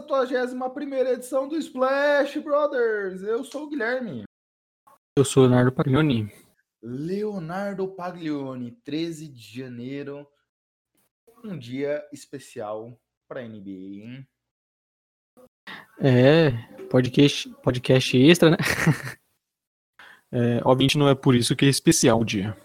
Começando a 71 edição do Splash Brothers. Eu sou o Guilherme. Eu sou o Leonardo Paglioni. Leonardo Paglioni, 13 de janeiro. Um dia especial para NBA, hein? É, podcast, podcast extra, né? É, obviamente não é por isso que é especial o dia.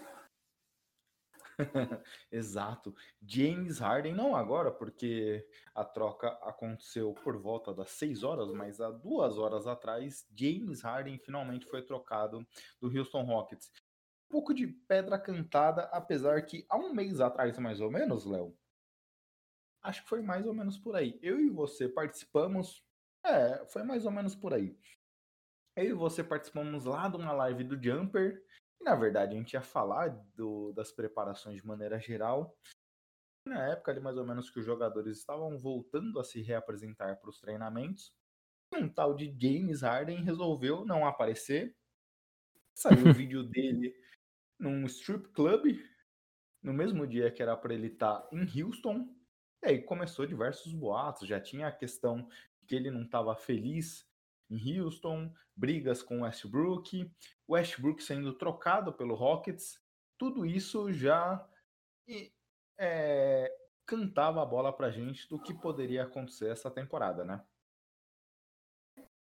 Exato. James Harden, não agora, porque a troca aconteceu por volta das 6 horas, mas há duas horas atrás, James Harden finalmente foi trocado do Houston Rockets. Um pouco de pedra cantada, apesar que há um mês atrás, mais ou menos, Léo, acho que foi mais ou menos por aí. Eu e você participamos, é, foi mais ou menos por aí. Eu e você participamos lá de uma live do Jumper. E, na verdade, a gente ia falar do, das preparações de maneira geral. Na época, ali, mais ou menos, que os jogadores estavam voltando a se reapresentar para os treinamentos. Um tal de James Harden resolveu não aparecer. Saiu o vídeo dele num strip club, no mesmo dia que era para ele estar tá em Houston. E aí começou diversos boatos. Já tinha a questão de que ele não estava feliz em Houston, brigas com Westbrook, Westbrook sendo trocado pelo Rockets, tudo isso já é, cantava a bola pra gente do que poderia acontecer essa temporada, né?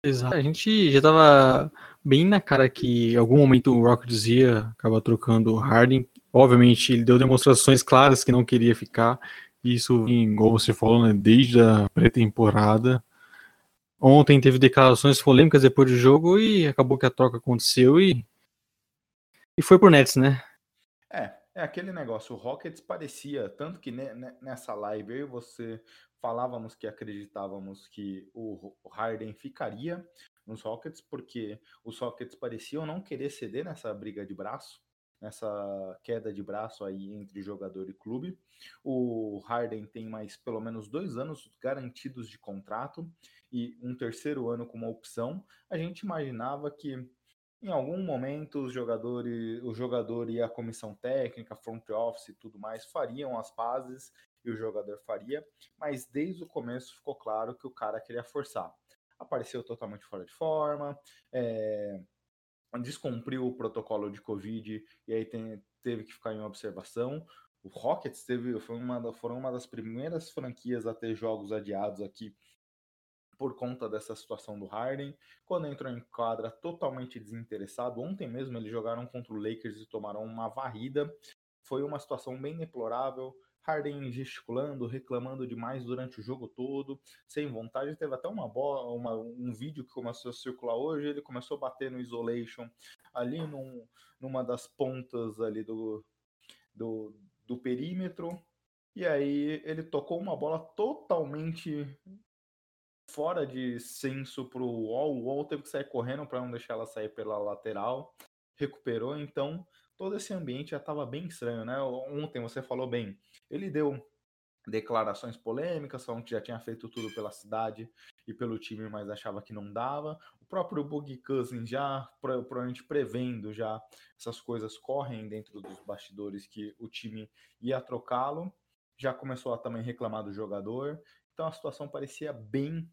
Exato. A gente já tava bem na cara que em algum momento o Rockets ia acabar trocando o Harden. Obviamente, ele deu demonstrações claras que não queria ficar. Isso, igual você falou, né, desde a pré-temporada. Ontem teve declarações polêmicas depois do jogo e acabou que a troca aconteceu e, e foi pro Nets, né? É, é aquele negócio. O Rockets parecia, tanto que nessa live e você falávamos que acreditávamos que o Harden ficaria nos Rockets, porque os Rockets pareciam não querer ceder nessa briga de braço, nessa queda de braço aí entre jogador e clube. O Harden tem mais pelo menos dois anos garantidos de contrato e um terceiro ano com uma opção, a gente imaginava que em algum momento os jogadores, o jogador e a comissão técnica, front office e tudo mais fariam as pazes e o jogador faria, mas desde o começo ficou claro que o cara queria forçar. Apareceu totalmente fora de forma, é, descumpriu o protocolo de Covid e aí tem, teve que ficar em observação. O Rockets teve, foi uma, foram uma das primeiras franquias a ter jogos adiados aqui por conta dessa situação do Harden. Quando entrou em quadra totalmente desinteressado, ontem mesmo eles jogaram contra o Lakers e tomaram uma varrida. Foi uma situação bem deplorável. Harden gesticulando, reclamando demais durante o jogo todo, sem vontade. Teve até uma bola, uma, um vídeo que começou a circular hoje. Ele começou a bater no isolation ali num, numa das pontas ali do, do, do perímetro. E aí ele tocou uma bola totalmente fora de senso pro Wall. O Wall teve que sair correndo para não deixar ela sair pela lateral. Recuperou, então todo esse ambiente já estava bem estranho, né? Ontem você falou bem. Ele deu declarações polêmicas, falando que já tinha feito tudo pela cidade e pelo time, mas achava que não dava. O próprio Boogie Cousins já provavelmente prevendo já essas coisas correm dentro dos bastidores que o time ia trocá-lo. Já começou a também reclamar do jogador. Então a situação parecia bem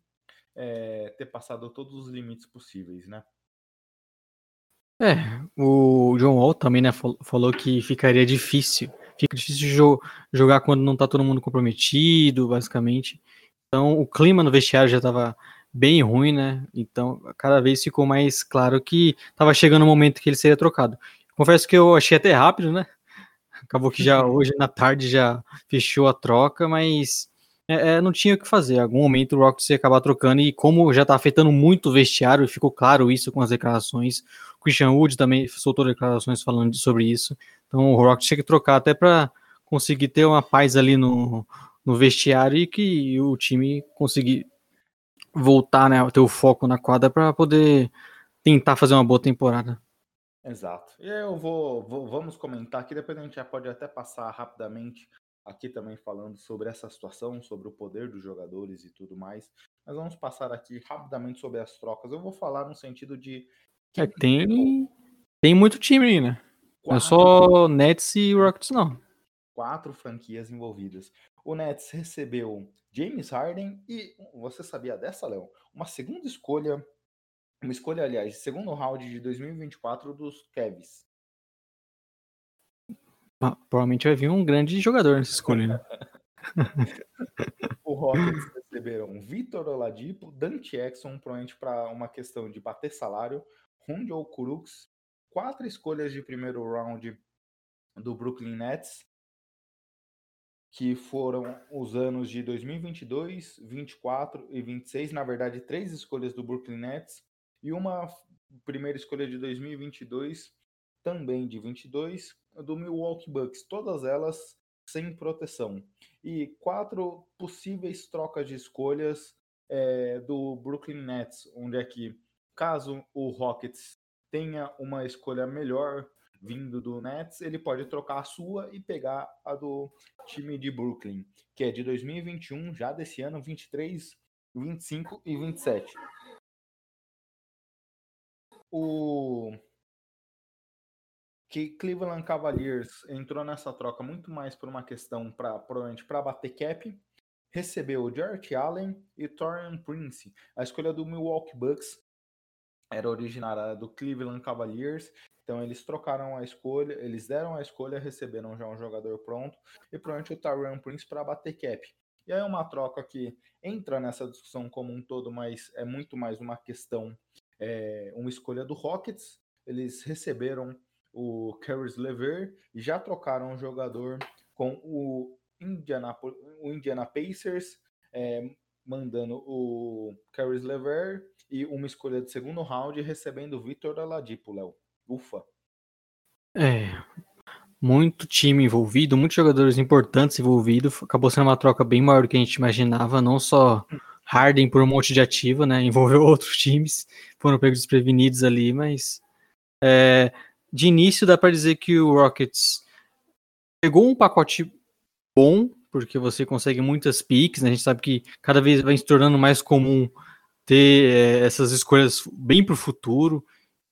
é, ter passado todos os limites possíveis, né? É, o John Wall também né, falou que ficaria difícil. Fica difícil jo jogar quando não tá todo mundo comprometido, basicamente. Então o clima no vestiário já estava bem ruim, né? Então cada vez ficou mais claro que estava chegando o momento que ele seria trocado. Confesso que eu achei até rápido, né? Acabou que já hoje na tarde já fechou a troca, mas é, é, não tinha o que fazer. Em algum momento o Rockets ia acabar trocando, e como já está afetando muito o vestiário, ficou claro isso com as declarações. Christian Wood também soltou declarações falando sobre isso. Então o Rockets tinha que trocar até para conseguir ter uma paz ali no, no no vestiário e que o time conseguir voltar, né, ter o foco na quadra para poder tentar fazer uma boa temporada. Exato. E eu vou, vou, vamos comentar aqui, depois a gente já pode até passar rapidamente aqui também falando sobre essa situação, sobre o poder dos jogadores e tudo mais. Mas vamos passar aqui rapidamente sobre as trocas. Eu vou falar no sentido de. É, tem, tem muito time aí, né? Não é só Nets e Rockets, não. Quatro franquias envolvidas. O Nets recebeu James Harden e você sabia dessa, Léo? Uma segunda escolha, uma escolha, aliás, segundo round de 2024 dos Cavs. Ah, provavelmente vai vir um grande jogador nessa escolha, né? o Rockets receberam Vitor Oladipo, Dante Exxon, provavelmente para uma questão de bater salário, Rondell Kuruks, quatro escolhas de primeiro round do Brooklyn Nets, que foram os anos de 2022, 24 e 26, na verdade, três escolhas do Brooklyn Nets e uma primeira escolha de 2022, também de 22, do Milwaukee Bucks, todas elas sem proteção. E quatro possíveis trocas de escolhas é, do Brooklyn Nets, onde é que, caso o Rockets tenha uma escolha melhor vindo do Nets, ele pode trocar a sua e pegar a do time de Brooklyn, que é de 2021, já desse ano, 23, 25 e 27. O que Cleveland Cavaliers entrou nessa troca muito mais por uma questão para provavelmente para bater cap, recebeu Jarrett Allen e Torian Prince. A escolha do Milwaukee Bucks era originária do Cleveland Cavaliers, então eles trocaram a escolha, eles deram a escolha, receberam já um jogador pronto e provavelmente o Torian Prince para bater cap. E aí é uma troca que entra nessa discussão como um todo, mas é muito mais uma questão, é, uma escolha do Rockets. Eles receberam o Caris Lever e já trocaram o jogador com o Indiana, o Indiana Pacers, é, mandando o Caris Lever e uma escolha de segundo round recebendo o Vitor Aladipo, Léo. Ufa. É, muito time envolvido, muitos jogadores importantes envolvidos. Acabou sendo uma troca bem maior do que a gente imaginava, não só Harden por um monte de ativo, né? Envolveu outros times, foram pegos desprevenidos ali, mas é, de início dá para dizer que o Rockets pegou um pacote bom, porque você consegue muitas picks, né? A gente sabe que cada vez vai se tornando mais comum ter é, essas escolhas bem para o futuro.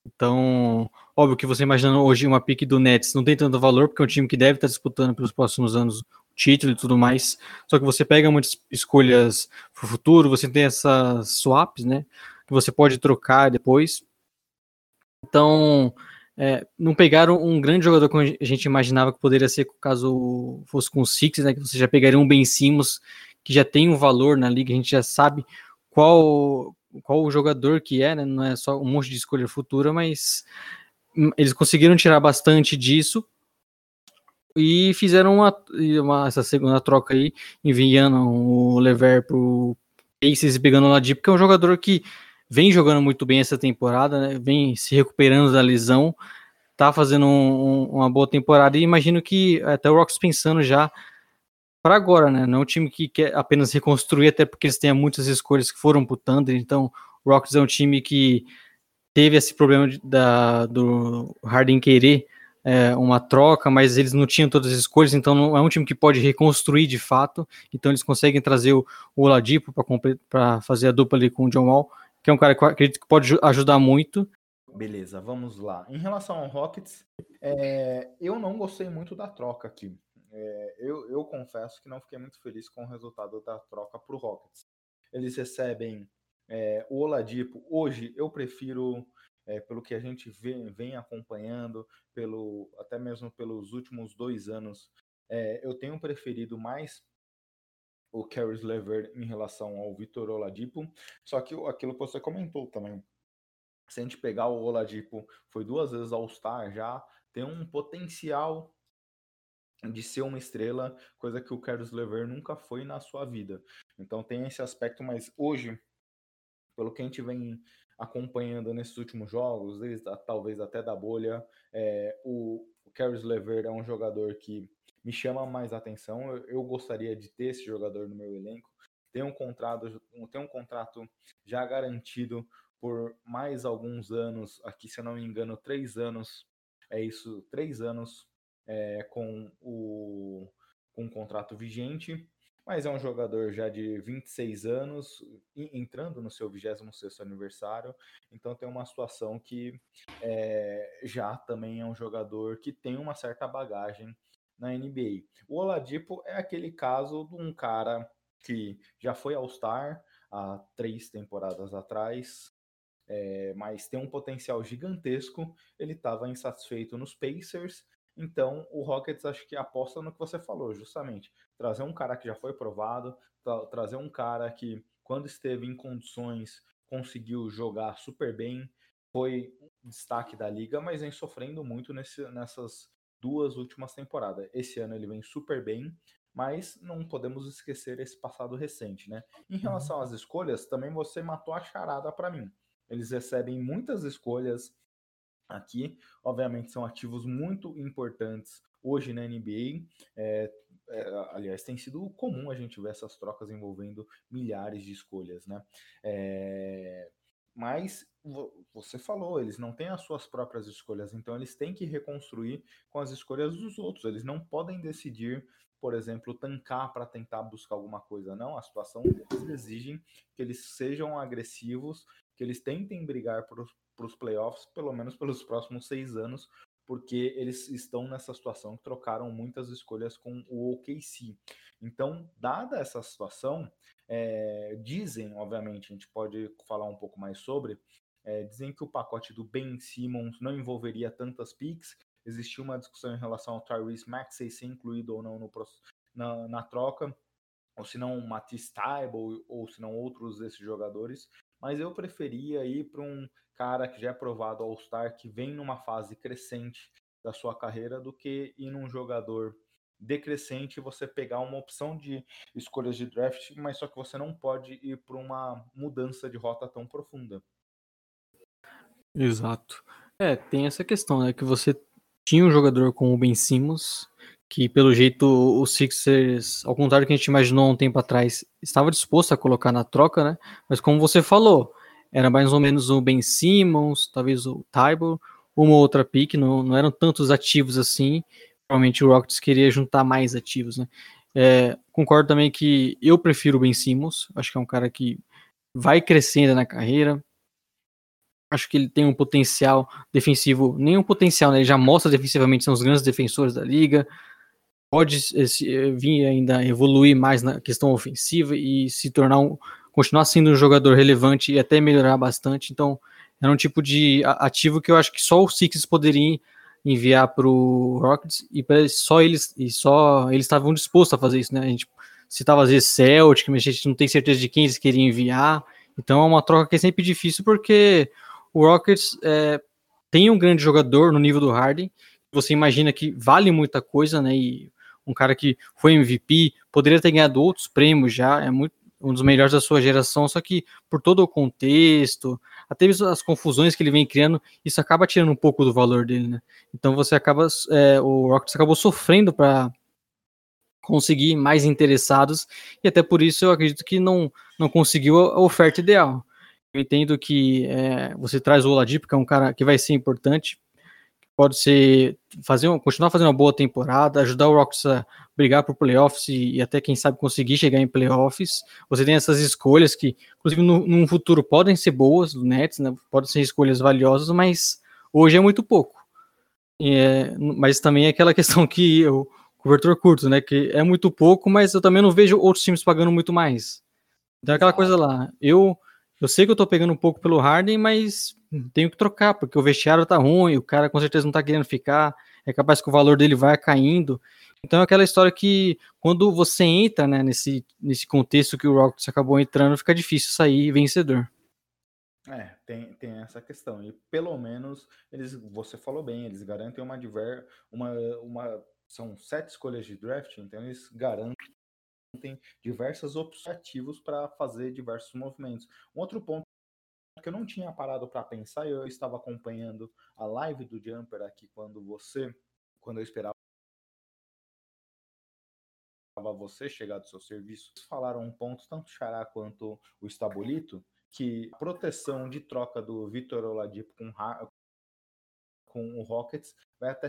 Então, óbvio que você imaginando hoje uma pick do Nets não tem tanto valor, porque é um time que deve estar disputando pelos próximos anos o título e tudo mais. Só que você pega muitas escolhas para o futuro, você tem essas swaps, né? Que você pode trocar depois. Então, é, não pegaram um grande jogador como a gente imaginava que poderia ser caso fosse com o Six, né? Que você já pegaria um Ben Simmons que já tem um valor na liga, a gente já sabe qual qual o jogador que é, né? Não é só um monte de escolha futura, mas eles conseguiram tirar bastante disso e fizeram uma, uma essa segunda troca aí, enviando o Lever pro Aces e pegando o Ladip, que é um jogador que vem jogando muito bem essa temporada, né? vem se recuperando da lesão, tá fazendo um, uma boa temporada e imagino que até o Rocks pensando já para agora, né? Não é um time que quer apenas reconstruir, até porque eles têm muitas escolhas que foram pro Thunder, então o Rockets é um time que teve esse problema de, da, do Harden querer é, uma troca, mas eles não tinham todas as escolhas, então não é um time que pode reconstruir de fato, então eles conseguem trazer o, o Oladipo para fazer a dupla ali com o John Wall, que é um cara que eu acredito que pode ajudar muito. Beleza, vamos lá. Em relação ao Rockets, é, eu não gostei muito da troca aqui. É, eu, eu confesso que não fiquei muito feliz com o resultado da troca para o Rockets. Eles recebem é, o Oladipo. Hoje eu prefiro, é, pelo que a gente vem, vem, acompanhando, pelo até mesmo pelos últimos dois anos, é, eu tenho preferido mais o Caris Lever em relação ao Vitor Oladipo. Só que aquilo que você comentou também. Se a gente pegar o Oladipo, foi duas vezes All-Star já, tem um potencial de ser uma estrela, coisa que o Carlos Lever nunca foi na sua vida. Então tem esse aspecto, mas hoje, pelo que a gente vem acompanhando nesses últimos jogos, desde talvez até da bolha, é, o, o Caris Lever é um jogador que me chama mais atenção. Eu, eu gostaria de ter esse jogador no meu elenco. Tem um contrato, tem um contrato já garantido por mais alguns anos, aqui se eu não me engano, três anos, é isso, três anos é, com o com um contrato vigente, mas é um jogador já de 26 anos, entrando no seu 26º aniversário, então tem uma situação que é, já também é um jogador que tem uma certa bagagem na NBA. O Oladipo é aquele caso de um cara que já foi All-Star há três temporadas atrás, é, mas tem um potencial gigantesco. Ele estava insatisfeito nos Pacers, então o Rockets acho que aposta no que você falou, justamente trazer um cara que já foi provado, tra trazer um cara que quando esteve em condições conseguiu jogar super bem, foi destaque da liga, mas vem sofrendo muito nesse, nessas duas últimas temporadas. Esse ano ele vem super bem, mas não podemos esquecer esse passado recente, né? Em uhum. relação às escolhas, também você matou a charada para mim. Eles recebem muitas escolhas aqui, obviamente são ativos muito importantes hoje na NBA. É, é, aliás, tem sido comum a gente ver essas trocas envolvendo milhares de escolhas, né? É, mas você falou, eles não têm as suas próprias escolhas, então eles têm que reconstruir com as escolhas dos outros. Eles não podem decidir, por exemplo, tancar para tentar buscar alguma coisa. Não, a situação eles exigem que eles sejam agressivos, que eles tentem brigar para os playoffs, pelo menos pelos próximos seis anos, porque eles estão nessa situação que trocaram muitas escolhas com o OKC. Então, dada essa situação, é, dizem, obviamente, a gente pode falar um pouco mais sobre, é, dizem que o pacote do Ben Simmons não envolveria tantas picks. Existiu uma discussão em relação ao Tyrese Maxey ser incluído ou não no, na, na troca, ou se não Matisse Tybalt, ou se não outros desses jogadores. Mas eu preferia ir para um cara que já é provado All-Star, que vem numa fase crescente da sua carreira, do que ir num jogador decrescente você pegar uma opção de escolhas de draft, mas só que você não pode ir para uma mudança de rota tão profunda. Exato. É, tem essa questão, né? Que você tinha um jogador com o Ben Simmons, que pelo jeito o Sixers, ao contrário do que a gente imaginou um tempo atrás, estava disposto a colocar na troca, né? Mas como você falou, era mais ou menos o Ben Simmons, talvez o Tybor, uma outra pick, não, não eram tantos ativos assim. Provavelmente o Rockets queria juntar mais ativos, né? É, concordo também que eu prefiro o Ben Simmons, acho que é um cara que vai crescendo na carreira. Acho que ele tem um potencial defensivo, nenhum potencial, né? Ele já mostra defensivamente, são os grandes defensores da liga. Pode vir ainda evoluir mais na questão ofensiva e se tornar um, continuar sendo um jogador relevante e até melhorar bastante. Então, era um tipo de ativo que eu acho que só o Sixers poderia enviar para o Rockets e só eles e só eles estavam dispostos a fazer isso, né? A gente citava às vezes Celtic, mas a gente não tem certeza de quem eles queriam enviar. Então é uma troca que é sempre difícil porque o Rockets é, tem um grande jogador no nível do Harden. Você imagina que vale muita coisa, né? E um cara que foi MVP, poderia ter ganhado outros prêmios já, é muito um dos melhores da sua geração, só que por todo o contexto, até mesmo as confusões que ele vem criando, isso acaba tirando um pouco do valor dele, né? Então você acaba, é, o Rockets acabou sofrendo para conseguir mais interessados e até por isso eu acredito que não, não conseguiu a oferta ideal. Eu entendo que é, você traz o Oladipo, que é um cara que vai ser importante, pode ser fazer continuar fazendo uma boa temporada, ajudar o Rockets a brigar por playoffs e, e, até quem sabe conseguir chegar em playoffs. Você tem essas escolhas que, inclusive, no, num futuro podem ser boas do Nets, né? podem ser escolhas valiosas, mas hoje é muito pouco. É, mas também é aquela questão que o cobertor curto, né? Que é muito pouco, mas eu também não vejo outros times pagando muito mais. Então é aquela coisa lá. Eu eu sei que eu tô pegando um pouco pelo Harden, mas tenho que trocar, porque o vestiário tá ruim, o cara com certeza não tá querendo ficar, é capaz que o valor dele vai caindo. Então é aquela história que quando você entra né, nesse, nesse contexto que o Rockets acabou entrando, fica difícil sair vencedor. É, tem, tem essa questão. E pelo menos eles, você falou bem, eles garantem uma diver, uma, uma são sete escolhas de draft, então eles garantem diversas opções para fazer diversos movimentos. Um outro ponto que eu não tinha parado para pensar, eu estava acompanhando a live do Jumper aqui quando você, quando eu esperava você chegar do seu serviço. Falaram um ponto, tanto o Xará quanto o Estabolito, que a proteção de troca do Vitor Oladipo com, com o Rockets vai até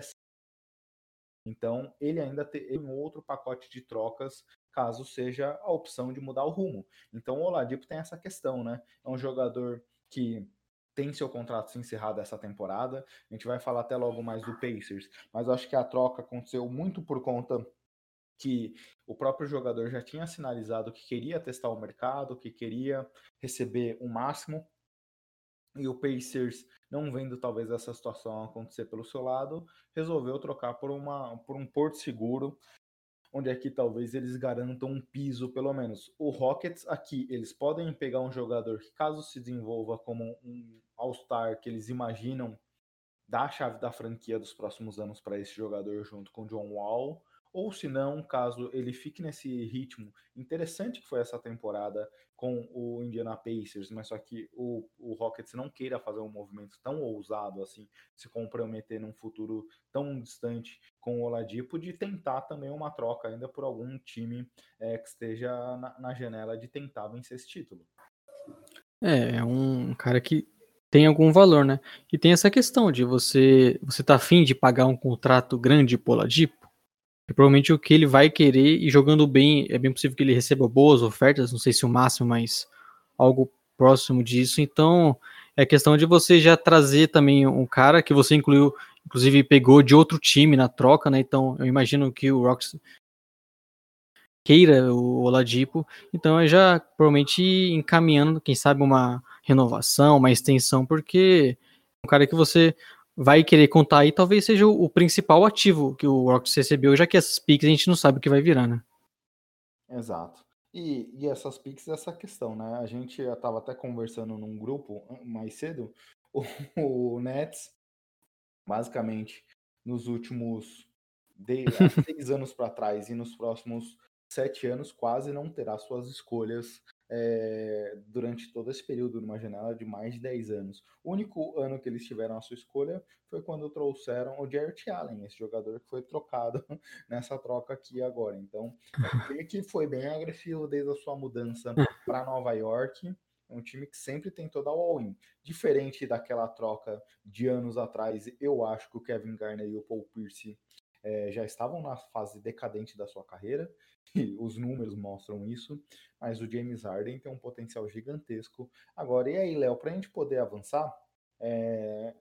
então, ele ainda tem um outro pacote de trocas caso seja a opção de mudar o rumo. Então, o Oladipo tem essa questão, né? É um jogador que tem seu contrato encerrado essa temporada. A gente vai falar até logo mais do Pacers, mas eu acho que a troca aconteceu muito por conta que o próprio jogador já tinha sinalizado que queria testar o mercado, que queria receber o máximo e o Pacers, não vendo talvez essa situação acontecer pelo seu lado, resolveu trocar por, uma, por um porto seguro, onde aqui talvez eles garantam um piso, pelo menos. O Rockets aqui, eles podem pegar um jogador que, caso se desenvolva como um All-Star que eles imaginam, dar a chave da franquia dos próximos anos para esse jogador junto com John Wall, ou se não, caso ele fique nesse ritmo interessante que foi essa temporada com o Indiana Pacers, mas só que o, o Rockets não queira fazer um movimento tão ousado assim, se comprometer num futuro tão distante com o Oladipo, de tentar também uma troca ainda por algum time é, que esteja na, na janela de tentar vencer esse título. É, é um cara que tem algum valor, né? E tem essa questão de você você tá afim de pagar um contrato grande pro Oladipo, e provavelmente o que ele vai querer, e jogando bem, é bem possível que ele receba boas ofertas, não sei se o máximo, mas algo próximo disso. Então, é questão de você já trazer também um cara que você incluiu, inclusive pegou de outro time na troca, né? Então, eu imagino que o Rocks queira o Oladipo, então é já provavelmente encaminhando, quem sabe, uma renovação, uma extensão, porque é um cara que você vai querer contar aí, talvez seja o, o principal ativo que o Rockets recebeu, já que essas picks a gente não sabe o que vai virar, né? Exato. E, e essas picks, essa questão, né? A gente já estava até conversando num grupo mais cedo, o, o Nets, basicamente, nos últimos de, seis anos para trás e nos próximos sete anos, quase não terá suas escolhas é, durante todo esse período, numa janela de mais de 10 anos. O único ano que eles tiveram a sua escolha foi quando trouxeram o Jarrett Allen, esse jogador que foi trocado nessa troca aqui agora. Então, ele que foi bem agressivo desde a sua mudança para Nova York. É um time que sempre tentou dar o all-in. Diferente daquela troca de anos atrás, eu acho que o Kevin Garnett e o Paul Pierce é, já estavam na fase decadente da sua carreira os números mostram isso, mas o James Harden tem um potencial gigantesco. Agora, e aí, Léo, para a gente poder avançar, é,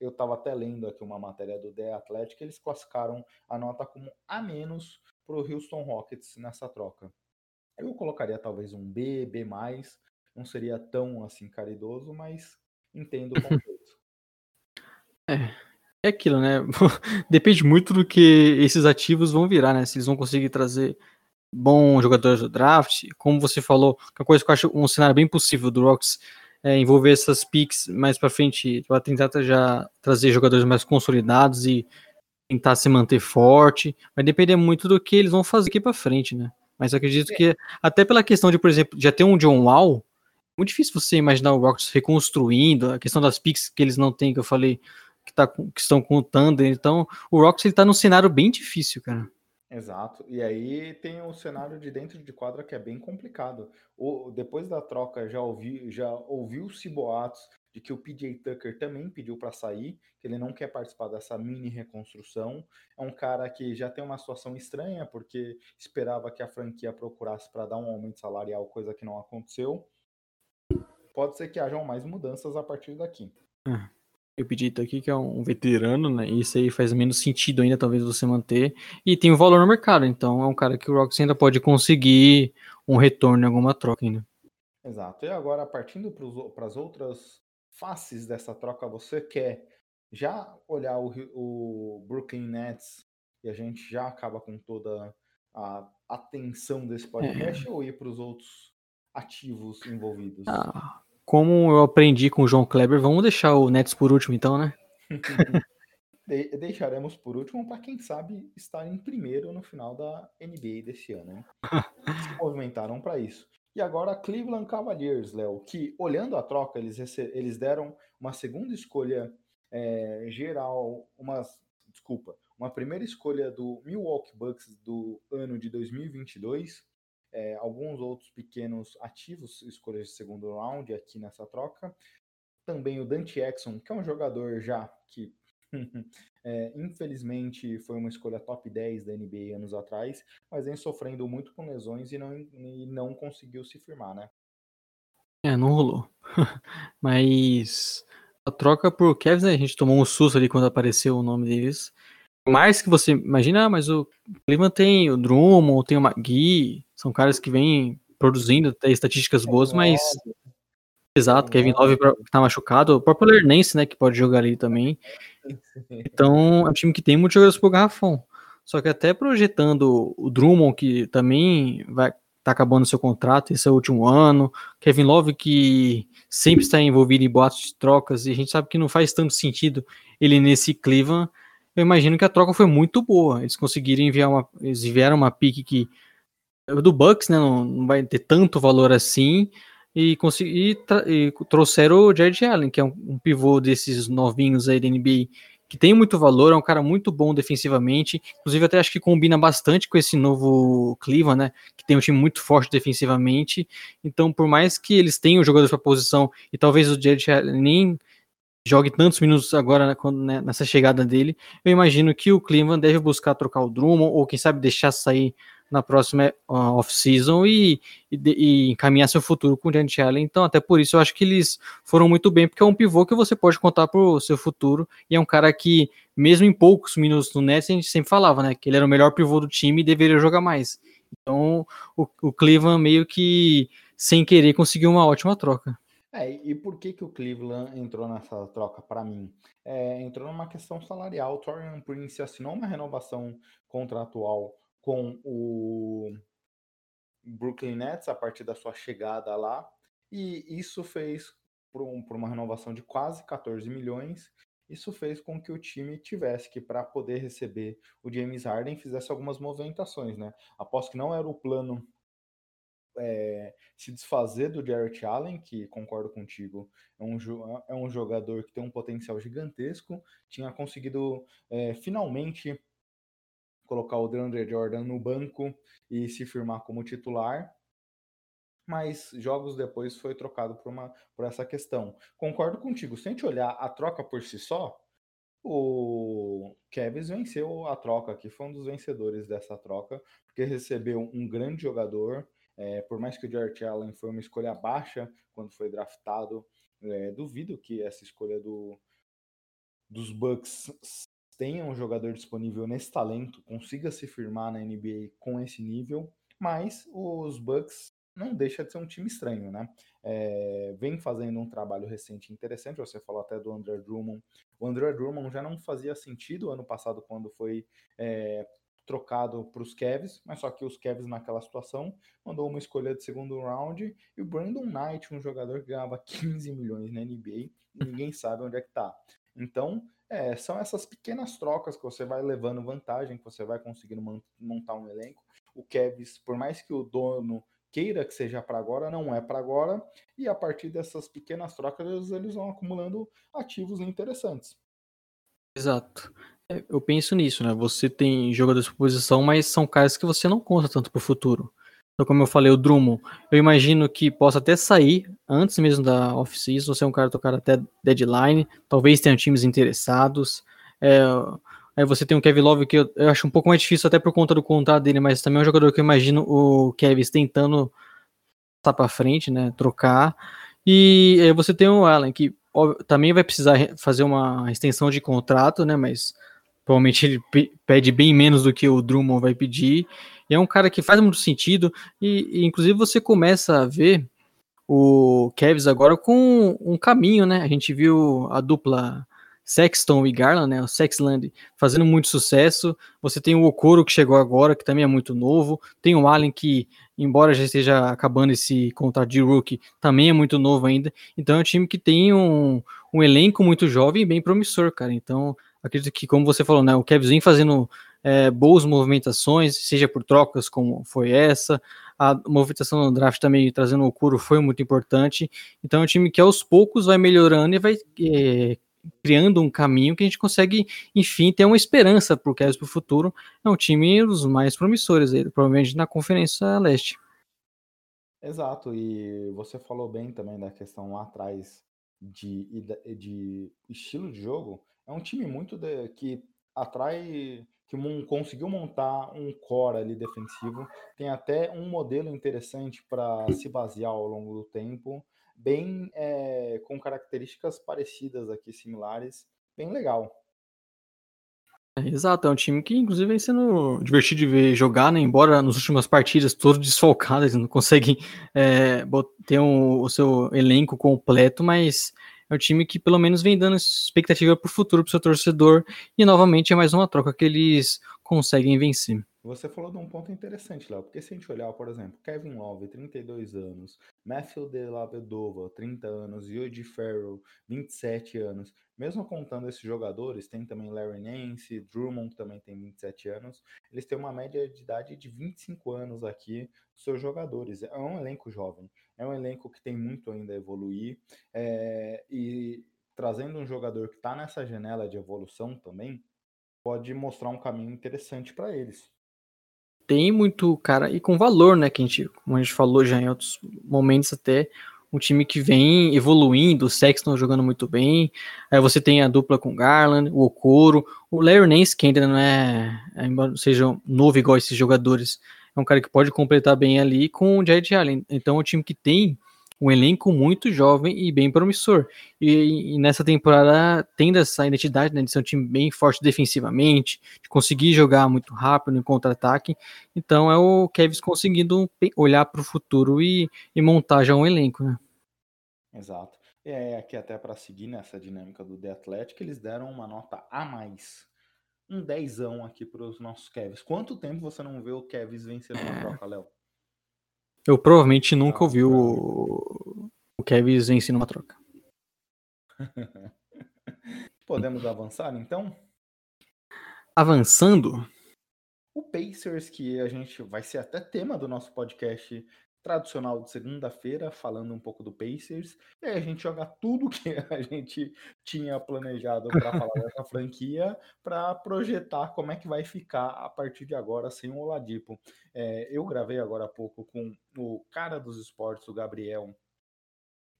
eu estava até lendo aqui uma matéria do The Athletic, eles classificaram a nota como A- menos para o Houston Rockets nessa troca. Eu colocaria talvez um B, B+, não seria tão assim caridoso, mas entendo o conceito. É, é aquilo, né? Depende muito do que esses ativos vão virar, né? Se eles vão conseguir trazer bons jogadores do draft, como você falou, é uma coisa que eu acho um cenário bem possível do Rocks é, envolver essas picks mais para frente, para tentar já trazer jogadores mais consolidados e tentar se manter forte, vai depender muito do que eles vão fazer aqui para frente, né? Mas eu acredito é. que até pela questão de, por exemplo, já ter um John Wall, é muito difícil você imaginar o Rocks reconstruindo, a questão das picks que eles não têm, que eu falei, que, tá, que estão com o Thunder, então o Rocks ele tá num cenário bem difícil, cara. Exato. E aí tem o cenário de dentro de quadra que é bem complicado. O, depois da troca já ouvi, já ouviu-se boatos de que o PJ Tucker também pediu para sair, que ele não quer participar dessa mini reconstrução. É um cara que já tem uma situação estranha, porque esperava que a franquia procurasse para dar um aumento salarial, coisa que não aconteceu. Pode ser que hajam mais mudanças a partir daqui. É eu pedi aqui, que é um veterano, né? E isso aí faz menos sentido ainda, talvez, você manter. E tem um valor no mercado, então é um cara que o Rockets ainda pode conseguir um retorno em alguma troca ainda. Exato. E agora, partindo para as outras faces dessa troca, você quer já olhar o, o Brooklyn Nets e a gente já acaba com toda a atenção desse podcast é. ou ir para os outros ativos envolvidos? Ah, como eu aprendi com o João Kleber, vamos deixar o Nets por último, então, né? De deixaremos por último para quem sabe estar em primeiro no final da NBA desse ano. Hein? Se movimentaram para isso. E agora Cleveland Cavaliers, Léo, que olhando a troca, eles, eles deram uma segunda escolha é, geral, uma, desculpa, uma primeira escolha do Milwaukee Bucks do ano de 2022, é, alguns outros pequenos ativos, escolhas de segundo round aqui nessa troca. Também o Dante Exxon, que é um jogador já que é, infelizmente foi uma escolha top 10 da NBA anos atrás, mas vem sofrendo muito com lesões e não, e não conseguiu se firmar, né? É, não rolou. mas a troca por Kevs, né, a gente tomou um susto ali quando apareceu o nome deles. Mais que você imagina, ah, mas o Cleveland tem o Drummond, tem o McGee, são caras que vêm produzindo até estatísticas boas, mas Exato, Kevin Love tá machucado, o próprio Lernense, né, que pode jogar ali também. Então, é um time que tem muitos jogadores pro garrafão. Só que até projetando o Drummond, que também vai tá acabando seu contrato, esse é o último ano, Kevin Love, que sempre está envolvido em boatos de trocas, e a gente sabe que não faz tanto sentido ele nesse Cleveland, eu imagino que a troca foi muito boa. Eles conseguiram enviar uma. Eles enviaram uma pique que. Do Bucks, né? Não, não vai ter tanto valor assim e, consegui, e trouxeram o Jared Allen, que é um, um, pivô desses novinhos aí da NBA, que tem muito valor, é um cara muito bom defensivamente, inclusive até acho que combina bastante com esse novo Cleveland, né, que tem um time muito forte defensivamente, então por mais que eles tenham jogadores para posição, e talvez o Jared Allen nem jogue tantos minutos agora né, né, nessa chegada dele, eu imagino que o Cleveland deve buscar trocar o Drummond, ou quem sabe deixar sair na próxima uh, off-season e, e, e, encaminhar seu futuro com o Janet Allen. Então, até por isso, eu acho que eles foram muito bem, porque é um pivô que você pode contar para o seu futuro, e é um cara que, mesmo em poucos minutos no Nets, a gente sempre falava, né, que ele era o melhor pivô do time e deveria jogar mais. Então, o, o Cleveland meio que, sem querer, conseguiu uma ótima troca. É, e por que, que o Cleveland entrou nessa troca para mim? É, entrou numa questão salarial. O Torian Prince assinou uma renovação contratual com o Brooklyn Nets a partir da sua chegada lá, e isso fez por, um, por uma renovação de quase 14 milhões. Isso fez com que o time tivesse que, para poder receber o James Harden, fizesse algumas movimentações, né? Após que não era o plano é, se desfazer do Jarrett Allen, que concordo contigo, é um, é um jogador que tem um potencial gigantesco, tinha conseguido é, finalmente colocar o DeAndre Jordan no banco e se firmar como titular. Mas jogos depois foi trocado por, uma, por essa questão. Concordo contigo. Se a gente olhar a troca por si só, o Kevs venceu a troca aqui, foi um dos vencedores dessa troca, porque recebeu um grande jogador. É, por mais que o Jared Allen foi uma escolha baixa quando foi draftado, é, duvido que essa escolha do, dos Bucks tenha um jogador disponível nesse talento, consiga se firmar na NBA com esse nível, mas os Bucks não deixa de ser um time estranho, né? É, vem fazendo um trabalho recente interessante, você falou até do André Drummond. O André Drummond já não fazia sentido ano passado quando foi é, trocado para os Cavs, mas só que os Cavs naquela situação mandou uma escolha de segundo round e o Brandon Knight, um jogador que ganhava 15 milhões na NBA, ninguém sabe onde é que tá. Então, é, são essas pequenas trocas que você vai levando vantagem, que você vai conseguindo montar um elenco. O Kevs, por mais que o dono queira que seja para agora, não é para agora, e a partir dessas pequenas trocas eles vão acumulando ativos interessantes. Exato. É, eu penso nisso, né? Você tem jogadores de posição, mas são caras que você não conta tanto para o futuro. Então, como eu falei, o Drummond, eu imagino que possa até sair antes mesmo da off-season, você é um cara tocar até deadline, talvez tenha times interessados. É, aí você tem o Kevin Love, que eu, eu, acho um pouco mais difícil até por conta do contrato dele, mas também é um jogador que eu imagino o Kevin tentando passar para frente, né, trocar. E aí você tem o Allen, que também vai precisar fazer uma extensão de contrato, né, mas provavelmente ele pede bem menos do que o Drummond vai pedir. E é um cara que faz muito sentido. E, e, inclusive você começa a ver o Kevs agora com um caminho, né? A gente viu a dupla Sexton e Garland, né? O Sexland fazendo muito sucesso. Você tem o Okoro que chegou agora, que também é muito novo. Tem o Allen que, embora já esteja acabando esse contrato de rookie, também é muito novo ainda. Então é um time que tem um, um elenco muito jovem e bem promissor, cara. Então acredito que, como você falou, né? O Kevs vem fazendo é, boas movimentações, seja por trocas como foi essa. A movimentação no draft também trazendo o Curo foi muito importante. Então é um time que aos poucos vai melhorando e vai é, criando um caminho que a gente consegue, enfim, ter uma esperança para o Cavs para o futuro. É um time dos mais promissores, aí, provavelmente na Conferência Leste. Exato, e você falou bem também da questão lá atrás de, de estilo de jogo. É um time muito de, que atrai, que conseguiu montar um core ali defensivo. Tem até um modelo interessante para se basear ao longo do tempo bem é, com características parecidas aqui, similares, bem legal. É, exato, é um time que inclusive vem sendo divertido de ver jogar, né? Embora nas últimas partidas todos desfalcados, não conseguem é, ter um, o seu elenco completo, mas é um time que pelo menos vem dando expectativa para o futuro para o seu torcedor e novamente é mais uma troca que eles conseguem vencer. Você falou de um ponto interessante, Léo, porque se a gente olhar, por exemplo, Kevin Love, 32 anos, Matthew De Vedova, 30 anos, Yogi Farrell, 27 anos, mesmo contando esses jogadores, tem também Larry Nance, Drummond também tem 27 anos, eles têm uma média de idade de 25 anos aqui, seus jogadores. É um elenco jovem, é um elenco que tem muito ainda a evoluir, é, e trazendo um jogador que está nessa janela de evolução também, pode mostrar um caminho interessante para eles tem muito cara e com valor, né? Que a gente, como a gente falou já em outros momentos até, um time que vem evoluindo, o Sexton jogando muito bem. Aí você tem a dupla com Garland, o Okoro, o Larry Nance, que ainda não é, embora seja novo igual esses jogadores, é um cara que pode completar bem ali com o Jared Allen. Então é um time que tem um elenco muito jovem e bem promissor. E, e, nessa temporada tendo essa identidade né, de ser um time bem forte defensivamente, de conseguir jogar muito rápido no contra-ataque. Então é o Kevs conseguindo olhar para o futuro e, e, montar já um elenco. Né? Exato. É, aqui até para seguir nessa dinâmica do The Athletic, eles deram uma nota a mais. Um dezão aqui para os nossos Kevs. Quanto tempo você não vê o Kevs vencendo uma troca, Léo? Eu provavelmente nunca ouvi o, o Kevs ensina uma troca. Podemos avançar então? Avançando. O Pacers, que a gente vai ser até tema do nosso podcast tradicional de segunda-feira, falando um pouco do Pacers. E aí a gente joga tudo que a gente tinha planejado para falar dessa franquia para projetar como é que vai ficar a partir de agora sem o Oladipo. É, eu gravei agora há pouco com o cara dos esportes, o Gabriel,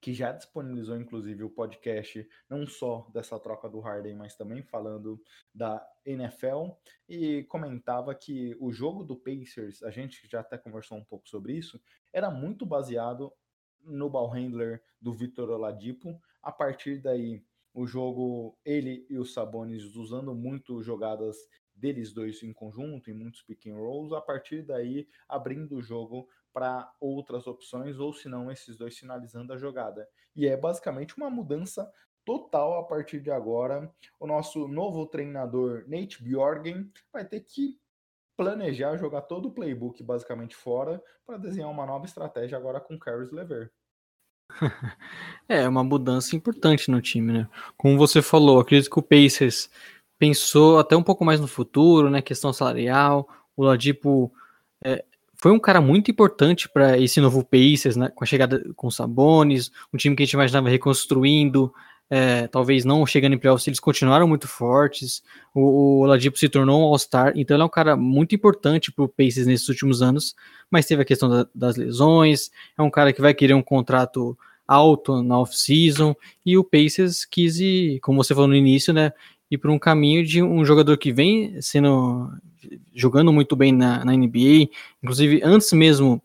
que já disponibilizou inclusive o podcast, não só dessa troca do Harden, mas também falando da NFL, e comentava que o jogo do Pacers, a gente já até conversou um pouco sobre isso, era muito baseado no ball handler do Vitor Oladipo. A partir daí, o jogo, ele e o Sabonis usando muito jogadas deles dois em conjunto, em muitos pick and rolls, a partir daí abrindo o jogo para outras opções, ou se não, esses dois finalizando a jogada. E é basicamente uma mudança total a partir de agora. O nosso novo treinador, Nate Bjorgen, vai ter que planejar jogar todo o playbook basicamente fora para desenhar uma nova estratégia agora com Caris Lever. É uma mudança importante no time, né? Como você falou, acredito que o Pacers pensou até um pouco mais no futuro, né? Questão salarial. O Ladipo é, foi um cara muito importante para esse novo Pacers, né, com a chegada com Sabonis, um time que a gente imaginava reconstruindo, é, talvez não chegando em playoffs, eles continuaram muito fortes. O, o Oladipo se tornou um All-Star, então ele é um cara muito importante para o Pacers nesses últimos anos, mas teve a questão da, das lesões, é um cara que vai querer um contrato alto na off-season, e o Pacers quis, ir, como você falou no início, né, ir para um caminho de um jogador que vem sendo jogando muito bem na, na NBA, inclusive antes mesmo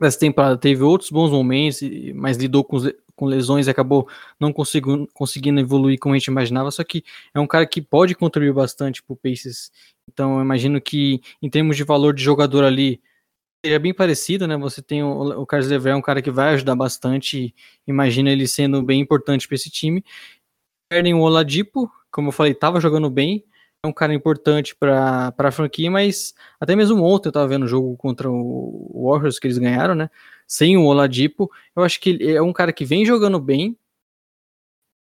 dessa temporada teve outros bons momentos, mas lidou com, com lesões e acabou não conseguindo, evoluir como a gente imaginava, só que é um cara que pode contribuir bastante para o Pacers, então eu imagino que em termos de valor de jogador ali, seria bem parecido, né? Você tem o, o Carlos Lever, é um cara que vai ajudar bastante, imagina ele sendo bem importante para esse time. Perdem o Oladipo, como eu falei, estava jogando bem, um cara importante para a franquia, mas até mesmo ontem eu estava vendo o jogo contra o Warriors que eles ganharam, né? Sem o Oladipo, eu acho que é um cara que vem jogando bem,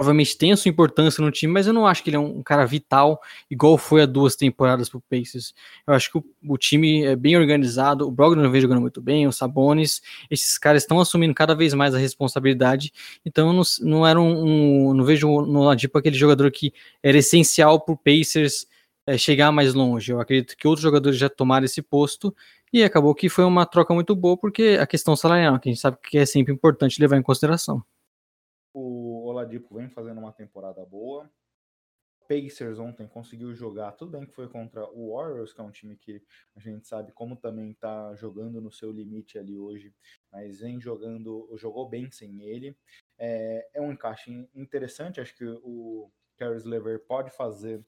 obviamente tem a sua importância no time, mas eu não acho que ele é um cara vital, igual foi há duas temporadas pro Pacers. Eu acho que o, o time é bem organizado, o Brogdon vem jogando muito bem, o Sabonis, esses caras estão assumindo cada vez mais a responsabilidade, então não, não era um, um, não vejo no Ladipo aquele jogador que era essencial pro Pacers é, chegar mais longe. Eu acredito que outros jogadores já tomaram esse posto e acabou que foi uma troca muito boa, porque a questão salarial, que a gente sabe que é sempre importante levar em consideração. O Oladipo vem fazendo uma temporada boa. Pacers ontem conseguiu jogar, tudo bem que foi contra o Warriors, que é um time que a gente sabe como também está jogando no seu limite ali hoje, mas vem jogando, jogou bem sem ele. É, é um encaixe interessante, acho que o Caris Lever pode fazer,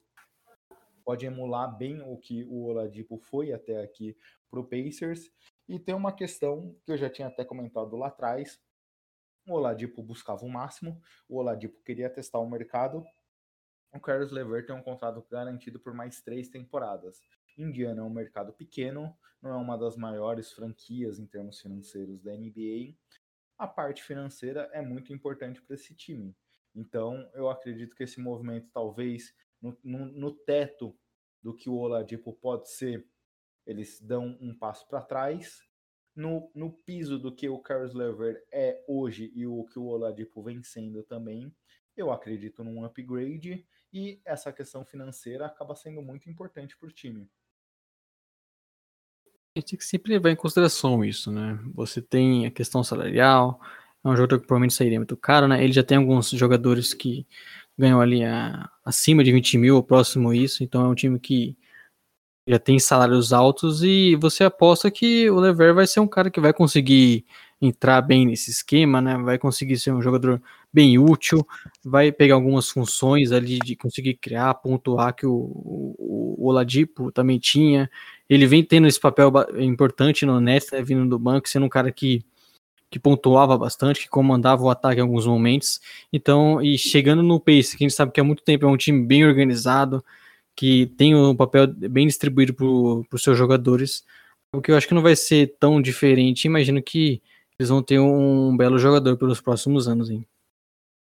pode emular bem o que o Oladipo foi até aqui para o Pacers. E tem uma questão que eu já tinha até comentado lá atrás. O Oladipo buscava o máximo, o Oladipo queria testar o mercado. O Carlos Lever tem um contrato garantido por mais três temporadas. Indiana é um mercado pequeno, não é uma das maiores franquias em termos financeiros da NBA. A parte financeira é muito importante para esse time. Então, eu acredito que esse movimento, talvez no, no, no teto do que o Oladipo pode ser eles dão um passo para trás. No, no piso do que o Carlos Lever é hoje e o que o Oladipo vem sendo também, eu acredito num upgrade e essa questão financeira acaba sendo muito importante para o time. A gente tem que sempre levar em consideração isso, né? Você tem a questão salarial, é um jogador que provavelmente sairia muito caro, né? Ele já tem alguns jogadores que ganham ali a, acima de 20 mil, ou próximo isso, então é um time que já tem salários altos e você aposta que o Lever vai ser um cara que vai conseguir entrar bem nesse esquema, né? Vai conseguir ser um jogador bem útil, vai pegar algumas funções ali de conseguir criar, pontuar que o, o, o Oladipo também tinha. Ele vem tendo esse papel importante no Nets, né, vindo do banco, sendo um cara que que pontuava bastante, que comandava o ataque em alguns momentos. Então, e chegando no pace, que a gente sabe que há muito tempo é um time bem organizado, que tem um papel bem distribuído para os seus jogadores, o que eu acho que não vai ser tão diferente. Imagino que eles vão ter um belo jogador pelos próximos anos. Hein?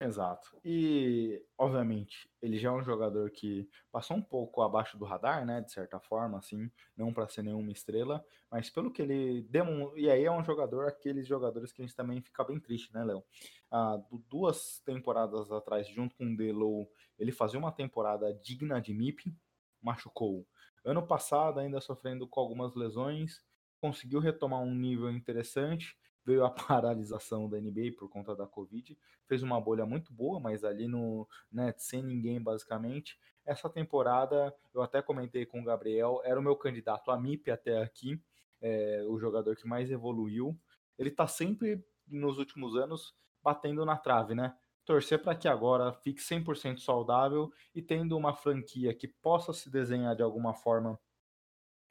Exato. E, obviamente, ele já é um jogador que passou um pouco abaixo do radar, né? De certa forma, assim, não para ser nenhuma estrela, mas pelo que ele deu. E aí é um jogador, aqueles jogadores que a gente também fica bem triste, né, Léo? Ah, duas temporadas atrás, junto com o Delo, ele fazia uma temporada digna de MIP, machucou. Ano passado, ainda sofrendo com algumas lesões, conseguiu retomar um nível interessante. Veio a paralisação da NBA por conta da Covid. Fez uma bolha muito boa, mas ali no né, sem ninguém, basicamente. Essa temporada, eu até comentei com o Gabriel, era o meu candidato a MIP até aqui, é, o jogador que mais evoluiu. Ele tá sempre, nos últimos anos, batendo na trave, né? torcer para que agora fique 100% saudável e tendo uma franquia que possa se desenhar de alguma forma,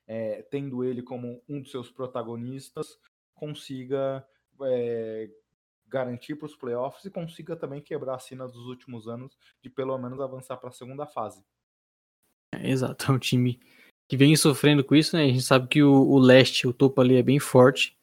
é, tendo ele como um dos seus protagonistas, consiga é, garantir para os playoffs e consiga também quebrar a sina dos últimos anos de pelo menos avançar para a segunda fase. É, exato, é um time que vem sofrendo com isso, né? A gente sabe que o, o leste, o topo ali é bem forte,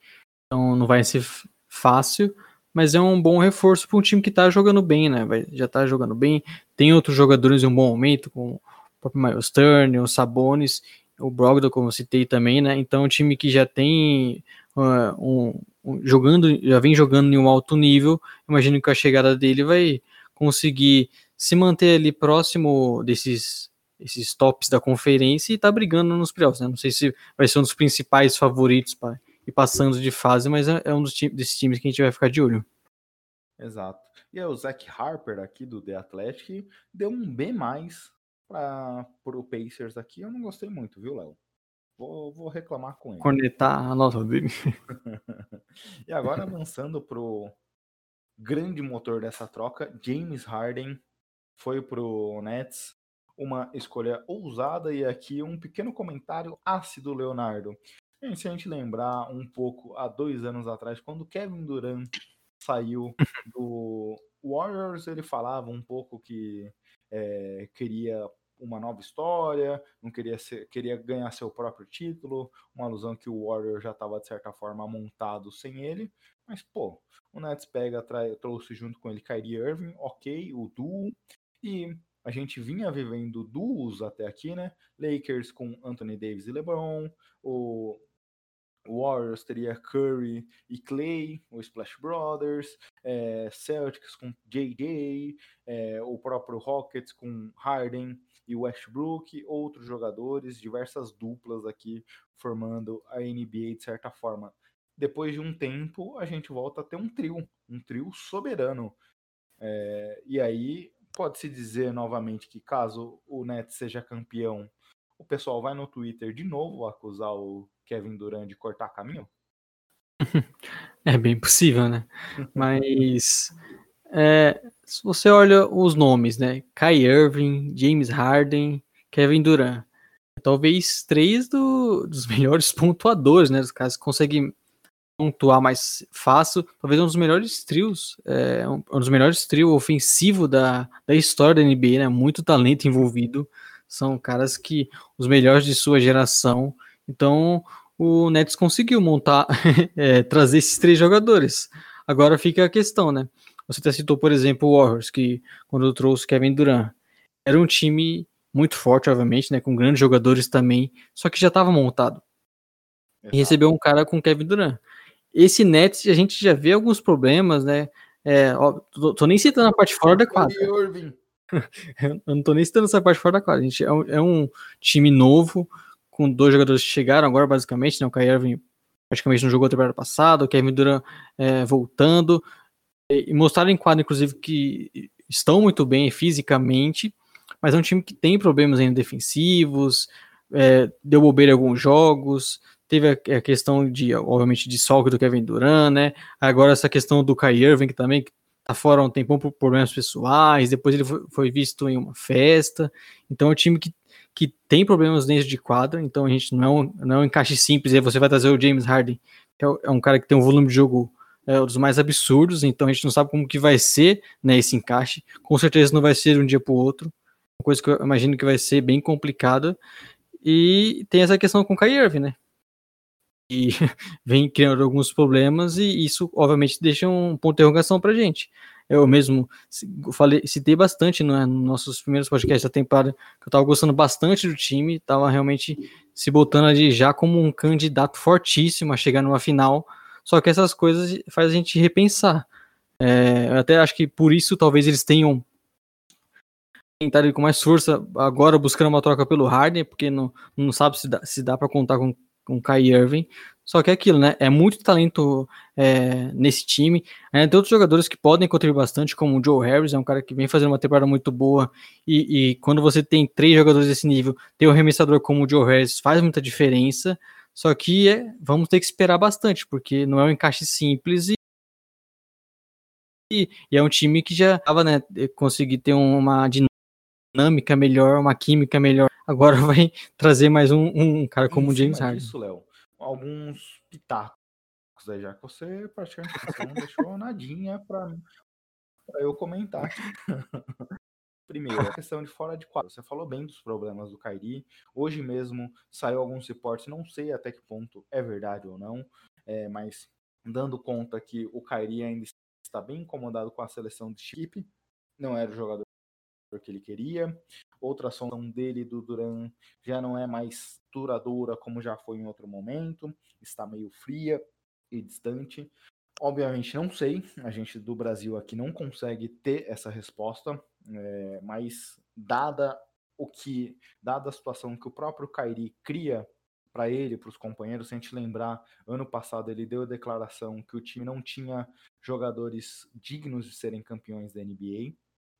então não vai ser fácil, mas é um bom reforço para um time que está jogando bem, né? Vai, já está jogando bem. Tem outros jogadores em um bom momento, como o próprio Miles Turner, o Sabonis, o Brogdon, como eu citei também, né? Então, um time que já tem um, um, jogando, já vem jogando em um alto nível. Imagino que a chegada dele vai conseguir se manter ali próximo desses esses tops da conferência e tá brigando nos playoffs, né? Não sei se vai ser um dos principais favoritos para e passando de fase, mas é, é um dos time, desses times que a gente vai ficar de olho. Exato. E aí, o Zach Harper aqui do The Athletic deu um B mais para o Pacers aqui. Eu não gostei muito, viu, Léo? Vou, vou reclamar com ele. Conectar a nota dele. e agora avançando pro grande motor dessa troca, James Harden foi pro Nets. Uma escolha ousada e aqui um pequeno comentário ácido, Leonardo. E se a gente lembrar um pouco há dois anos atrás, quando Kevin Durant saiu do Warriors, ele falava um pouco que é, queria uma nova história, não queria ser, queria ganhar seu próprio título, uma alusão que o Warriors já estava de certa forma montado sem ele. Mas pô, o Nets pega, trai, trouxe junto com ele Kyrie Irving, ok, o duo, e a gente vinha vivendo duos até aqui, né? Lakers com Anthony Davis e LeBron, o Warriors teria Curry e Clay, o Splash Brothers, é, Celtics com JJ, é, o próprio Rockets com Harden e Westbrook, outros jogadores, diversas duplas aqui formando a NBA de certa forma. Depois de um tempo, a gente volta a ter um trio, um trio soberano. É, e aí pode-se dizer novamente que caso o Nets seja campeão, o pessoal vai no Twitter de novo acusar o Kevin Durant de cortar caminho? É bem possível, né? Mas é, se você olha os nomes, né? Kai Irving, James Harden, Kevin Durant. Talvez três do, dos melhores pontuadores, né? Os caras conseguem pontuar mais fácil. Talvez um dos melhores trios, é, um, um dos melhores trios ofensivo da, da história da NBA, né? Muito talento envolvido. São caras que os melhores de sua geração então o Nets conseguiu montar, é, trazer esses três jogadores. Agora fica a questão, né? Você até citou, por exemplo, o Warriors, que quando trouxe Kevin Durant, era um time muito forte, obviamente, né? Com grandes jogadores também, só que já estava montado. Exato. E recebeu um cara com Kevin Durant. Esse Nets, a gente já vê alguns problemas, né? É, ó, tô, tô, nem citando a parte fora da quadra. Eu não tô nem citando essa parte fora da quadra. A gente é um, é um time novo, com dois jogadores que chegaram agora, basicamente, né? O Kyrie Irving praticamente não jogou a temporada passada, o Kevin Durant é, voltando, e, mostraram em quadro, inclusive, que estão muito bem fisicamente, mas é um time que tem problemas ainda defensivos, é, deu bobeira em alguns jogos, teve a, questão de, obviamente, de solque do Kevin Durant, né? Agora essa questão do Kyrie Irving, que também tá fora um tempão por problemas pessoais, depois ele foi, foi visto em uma festa, então é um time que que tem problemas dentro de quadra, então a gente não é um, não é um encaixe simples, aí você vai trazer o James Harden, que é, é um cara que tem um volume de jogo é, dos mais absurdos, então a gente não sabe como que vai ser né, esse encaixe, com certeza não vai ser um dia para o outro, uma coisa que eu imagino que vai ser bem complicada, e tem essa questão com o Kyrie Irving, né, e vem criando alguns problemas, e isso obviamente deixa um ponto de interrogação para gente. Eu mesmo falei, citei bastante né, nos nossos primeiros podcasts da temporada que eu estava gostando bastante do time, estava realmente se botando ali já como um candidato fortíssimo a chegar numa final. Só que essas coisas faz a gente repensar. É, eu até acho que por isso talvez eles tenham tentado com mais força agora buscando uma troca pelo Harden, porque não, não sabe se dá, se dá para contar com, com Kai Irving. Só que é aquilo, né? É muito talento é, nesse time. É, tem outros jogadores que podem contribuir bastante, como o Joe Harris, é um cara que vem fazendo uma temporada muito boa. E, e quando você tem três jogadores desse nível, ter um arremessador como o Joe Harris faz muita diferença. Só que é, vamos ter que esperar bastante, porque não é um encaixe simples e, e, é um time que já estava, né, conseguir ter uma dinâmica melhor, uma química melhor. Agora vai trazer mais um, um cara como o James Harden. Isso, Léo alguns pitacos aí, já que você praticamente não deixou nadinha para eu comentar. Primeiro, a questão de fora de quadro. Você falou bem dos problemas do Kairi. Hoje mesmo saiu alguns reportes, não sei até que ponto é verdade ou não, é, mas dando conta que o Kairi ainda está bem incomodado com a seleção de chip, não era o jogador que ele queria. Outra ação dele do Duran já não é mais duradoura como já foi em outro momento, está meio fria e distante. Obviamente não sei, a gente do Brasil aqui não consegue ter essa resposta, é, mas dada o que, dada a situação que o próprio Kairi cria para ele, para os companheiros, se a gente lembrar, ano passado ele deu a declaração que o time não tinha jogadores dignos de serem campeões da NBA.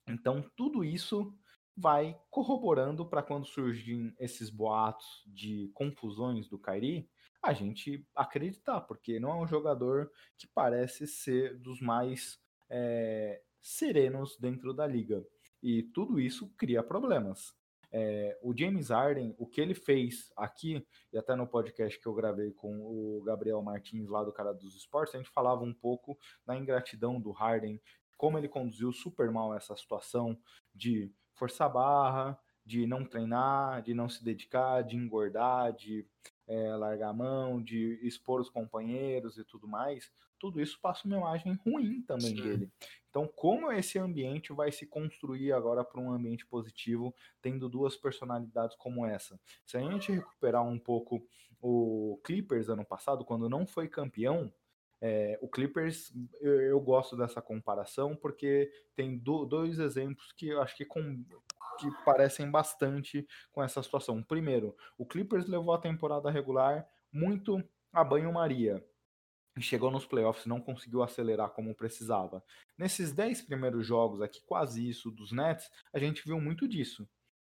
Então, tudo isso vai corroborando para quando surgem esses boatos de confusões do Kairi, a gente acreditar, porque não é um jogador que parece ser dos mais é, serenos dentro da liga. E tudo isso cria problemas. É, o James Harden, o que ele fez aqui, e até no podcast que eu gravei com o Gabriel Martins, lá do cara dos esportes, a gente falava um pouco da ingratidão do Harden, como ele conduziu super mal essa situação de forçar barra, de não treinar, de não se dedicar, de engordar, de é, largar a mão, de expor os companheiros e tudo mais, tudo isso passa uma imagem ruim também Sim. dele. Então, como esse ambiente vai se construir agora para um ambiente positivo, tendo duas personalidades como essa? Se a gente recuperar um pouco o Clippers ano passado, quando não foi campeão, é, o Clippers, eu, eu, gosto dessa comparação porque tem do, dois exemplos que eu acho que, com, que parecem bastante com essa situação. Primeiro, o Clippers levou a temporada regular muito a banho-maria. Chegou nos playoffs, não conseguiu acelerar como precisava. Nesses 10 primeiros jogos aqui, quase isso, dos Nets, a gente viu muito disso.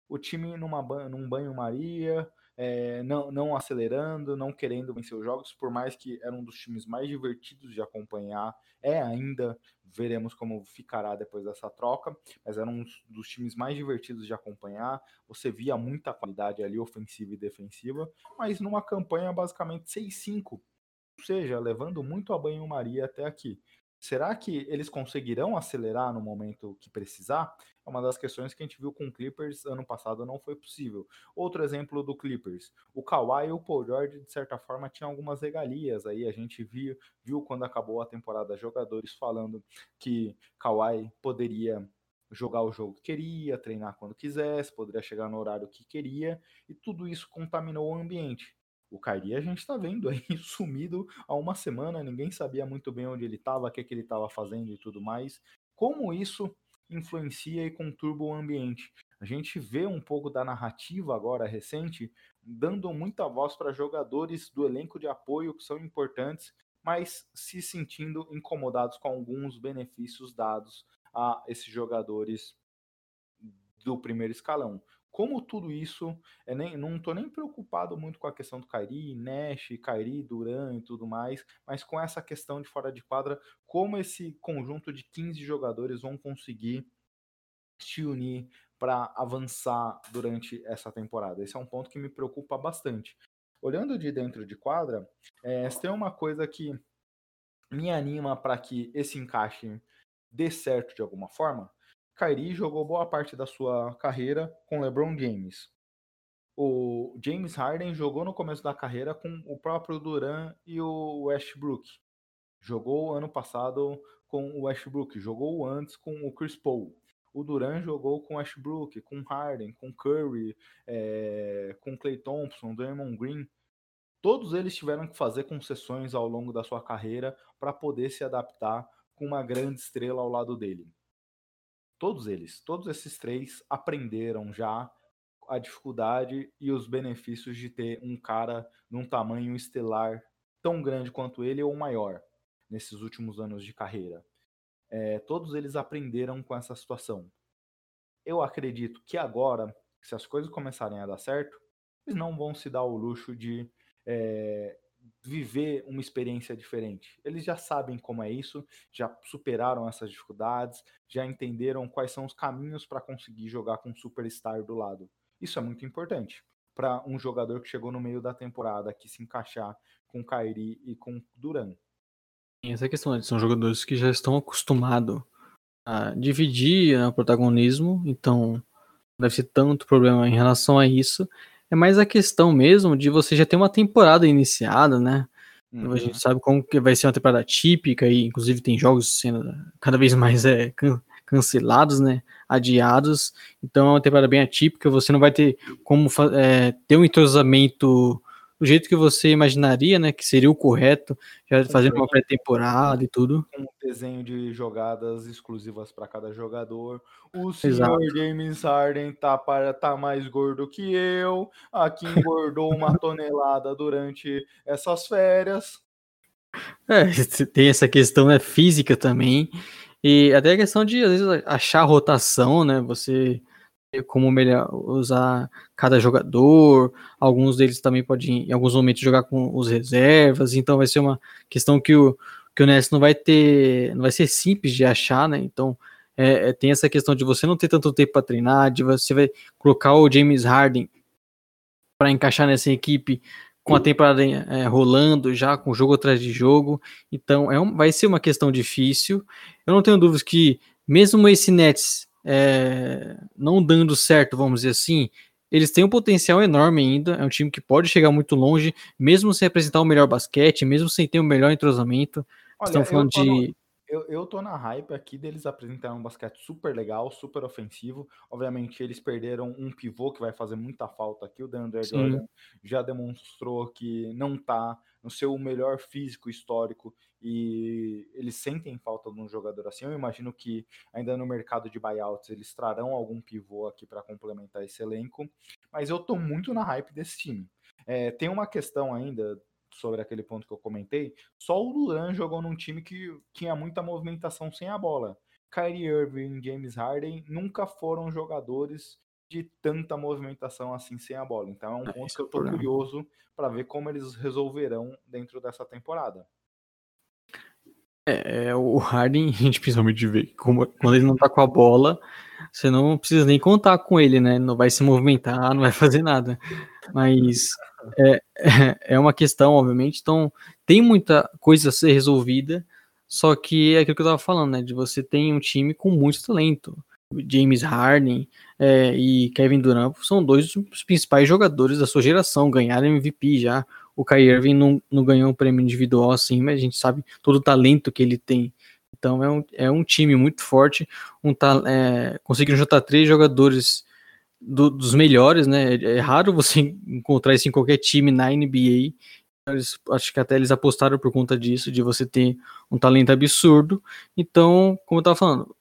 O time numa, num banho-maria, é, não, não acelerando, não querendo vencer os jogos, por mais que era um dos times mais divertidos de acompanhar, é ainda, veremos como ficará depois dessa troca, mas era um dos times mais divertidos de acompanhar, você via muita qualidade ali, ofensiva e defensiva, mas numa campanha basicamente 6-5, ou seja, levando muito a banho-maria até aqui. Será que eles conseguirão acelerar no momento que precisar? É uma das questões que a gente viu com o Clippers ano passado não foi possível. Outro exemplo do Clippers, o Kawhi e o Paul George de certa forma tinham algumas regalias aí, a gente viu, viu quando acabou a temporada jogadores falando que Kawhi poderia jogar o jogo que queria, treinar quando quisesse, poderia chegar no horário que queria, e tudo isso contaminou o ambiente. O Kairi a gente está vendo aí sumido há uma semana, ninguém sabia muito bem onde ele estava, o que, que ele estava fazendo e tudo mais. Como isso influencia e conturba o ambiente? A gente vê um pouco da narrativa agora recente, dando muita voz para jogadores do elenco de apoio que são importantes, mas se sentindo incomodados com alguns benefícios dados a esses jogadores do primeiro escalão como tudo isso, é nem, não estou nem preocupado muito com a questão do Kairi, Nash, Kairi, Duran e tudo mais, mas com essa questão de fora de quadra, como esse conjunto de 15 jogadores vão conseguir se unir para avançar durante essa temporada. Esse é um ponto que me preocupa bastante. Olhando de dentro de quadra, é, tem uma coisa que me anima para que esse encaixe dê certo de alguma forma, Kyrie jogou boa parte da sua carreira com LeBron James. O James Harden jogou no começo da carreira com o próprio Duran e o Westbrook. Jogou ano passado com o Westbrook, jogou antes com o Chris Paul. O Duran jogou com Westbrook, com Harden, com Curry, é, com Clay Thompson, Draymond Green. Todos eles tiveram que fazer concessões ao longo da sua carreira para poder se adaptar com uma grande estrela ao lado dele. Todos eles, todos esses três aprenderam já a dificuldade e os benefícios de ter um cara num tamanho estelar tão grande quanto ele ou maior nesses últimos anos de carreira. É, todos eles aprenderam com essa situação. Eu acredito que agora, se as coisas começarem a dar certo, eles não vão se dar o luxo de é, viver uma experiência diferente. Eles já sabem como é isso, já superaram essas dificuldades, já entenderam quais são os caminhos para conseguir jogar com um superstar do lado. Isso é muito importante para um jogador que chegou no meio da temporada que se encaixar com Kairi e com Duran. Essa questão, né? são jogadores que já estão acostumados a dividir né, o protagonismo, então não deve ser tanto problema em relação a isso. É mais a questão mesmo de você já ter uma temporada iniciada, né? Uhum. A gente sabe como que vai ser uma temporada típica e inclusive tem jogos sendo cada vez mais é, can cancelados, né? Adiados. Então é uma temporada bem atípica. Você não vai ter como é, ter um entrosamento do jeito que você imaginaria, né, que seria o correto, já fazendo uma pré-temporada e tudo. Um desenho de jogadas exclusivas para cada jogador. O senhor Exato. James Harden tá para tá mais gordo que eu. Aqui engordou uma tonelada durante essas férias. É, tem essa questão né, física também. E até a questão de, às vezes, achar rotação, né? Você como melhor usar cada jogador. Alguns deles também podem, em alguns momentos, jogar com os reservas. Então vai ser uma questão que o, que o Ness não vai ter, não vai ser simples de achar, né? Então é, é tem essa questão de você não ter tanto tempo para treinar, de você vai colocar o James Harden para encaixar nessa equipe com a temporada é, rolando já, com jogo atrás de jogo. Então é um, vai ser uma questão difícil. Eu não tenho dúvidas que mesmo esse Nets é, não dando certo, vamos dizer assim, eles têm um potencial enorme ainda. É um time que pode chegar muito longe, mesmo sem apresentar o melhor basquete, mesmo sem ter o melhor entrosamento. Olha, Estão falando eu tô no- de. Eu, eu tô na hype aqui deles apresentarem um basquete super legal, super ofensivo. Obviamente, eles perderam um pivô que vai fazer muita falta aqui. O DeAndre. Jordan já demonstrou que não tá no seu melhor físico histórico e eles sentem falta de um jogador assim. Eu imagino que ainda no mercado de buyouts eles trarão algum pivô aqui para complementar esse elenco. Mas eu tô muito na hype desse time. É, tem uma questão ainda sobre aquele ponto que eu comentei. Só o Duran jogou num time que tinha muita movimentação sem a bola. Kyrie Irving e James Harden nunca foram jogadores de tanta movimentação assim sem a bola. Então é um ponto que é eu problema. curioso para ver como eles resolverão dentro dessa temporada. É, é, o Harden, a gente principalmente vê como- quando ele não tá com a bola, você não precisa nem contar com ele, né? Não vai se movimentar, não vai fazer nada. Mas é, é uma questão, obviamente. Então, tem muita coisa a ser resolvida, só que é aquilo que eu tava falando, né? De você tem um time com muito talento. James Harden é, e Kevin Durant são dois dos principais jogadores da sua geração, ganharam MVP já. O Kyrie Irving não, não ganhou um prêmio individual assim, mas a gente sabe todo o talento que ele tem. Então é um, é um time muito forte, um é, conseguiram juntar três jogadores do- dos melhores, né? É, é raro você encontrar isso em qualquer time na NBA. Eles- acho que até eles apostaram por conta disso, de você ter um talento absurdo. Então, como eu tava falando,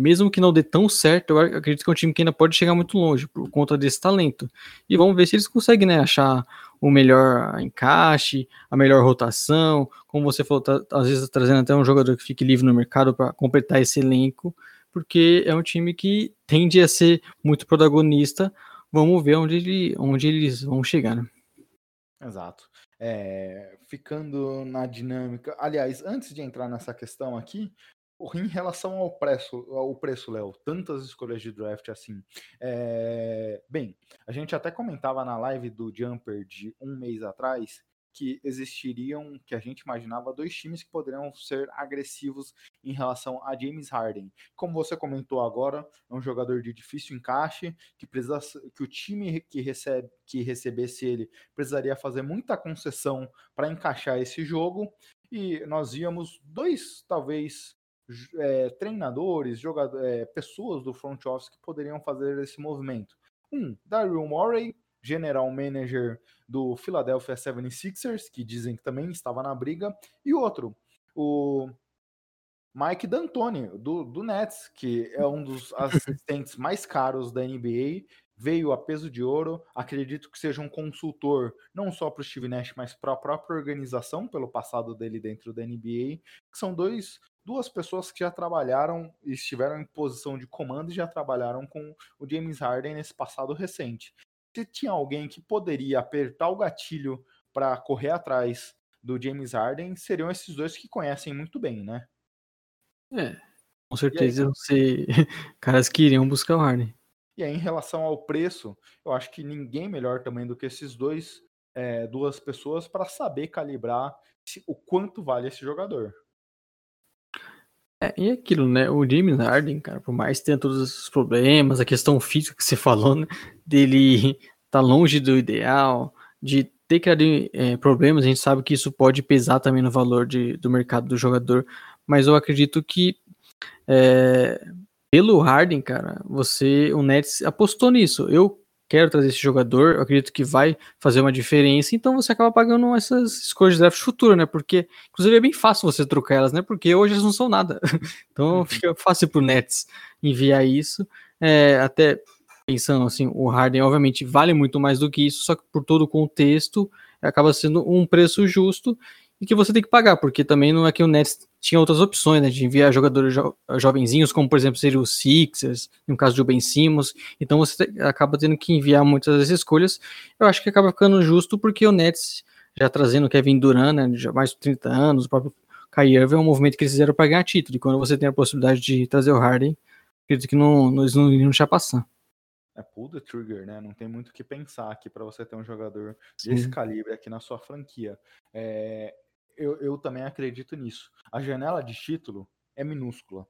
mesmo que não dê tão certo, eu ac- acredito que é um time que ainda pode chegar muito longe por conta desse talento. E vamos ver se eles conseguem, né, achar o melhor encaixe, a melhor rotação. Como você falou, tá- às vezes trazendo até um jogador que fique livre no mercado para completar esse elenco, porque é um time que tende a ser muito protagonista. Vamos ver onde, ele, onde eles vão chegar, né? Exato. É, ficando na dinâmica. Aliás, antes de entrar nessa questão aqui, em relação ao preço, ao preço, Léo, tantas escolhas de draft assim. é, bem, a gente até comentava na live do Jumper de um mês atrás que existiriam, que a gente imaginava, dois times que poderiam ser agressivos em relação a James Harden. Como você comentou agora, é um jogador de difícil encaixe, que precisa que o time que recebe que recebesse ele precisaria fazer muita concessão para encaixar esse jogo e nós víamos dois talvez é, treinadores, jogador, é, pessoas do front office que poderiam fazer esse movimento. Um, Daryl Morey, general manager do Philadelphia 76ers, que dizem que também estava na briga, e outro, o Mike D'Antoni, do, do Nets, que é um dos assistentes mais caros da NBA, veio a peso de ouro. Acredito que seja um consultor não só para o Steve Nash, mas para a própria organização, pelo passado dele dentro da NBA, que são dois, duas pessoas que já trabalharam e estiveram em posição de comando e já trabalharam com o James Harden nesse passado recente. Se tinha alguém que poderia apertar o gatilho para correr atrás do James Harden, seriam esses dois que conhecem muito bem, né? É, com certeza vão ser caras que iriam buscar o Harden. E aí, em relação ao preço, eu acho que ninguém melhor também do que esses dois, é, duas pessoas, para saber calibrar se- o quanto vale esse jogador. É, e aquilo, né? O James Harden, cara, por mais que tenha todos esses problemas, a questão física que você falou, né? Dele tá longe do ideal, de ter criado é, problemas, a gente sabe que isso pode pesar também no valor de, do mercado do jogador, mas eu acredito que é, pelo Harden, cara, você, o Nets apostou nisso. Eu quero trazer esse jogador, eu acredito que vai fazer uma diferença, então você acaba pagando essas escolhas de draft futuro, né? Porque, inclusive, é bem fácil você trocar elas, né? Porque hoje elas não são nada. Então fica fácil pro Nets enviar isso. É, até pensando assim, o Harden obviamente vale muito mais do que isso, só que por todo o contexto acaba sendo um preço justo e que você tem que pagar, porque também não é que o Nets tinha outras opções, né, de enviar jogadores jo jovenzinhos, como por exemplo seria o Sixers, no caso do Ben Simmons, então você acaba tendo que enviar muitas das escolhas, eu acho que acaba ficando justo porque o Nets já trazendo Kevin Durant, né, já mais de 30 anos, o próprio Kyrie Irving é um movimento que eles fizeram para ganhar título, e quando você tem a possibilidade de trazer o Harden, acredito que não, eles não iriam deixar passar. É pull the trigger, né? Não tem muito o que pensar aqui para você ter um jogador Sim. desse calibre aqui na sua franquia. É, eu, eu também acredito nisso. A janela de título é minúscula.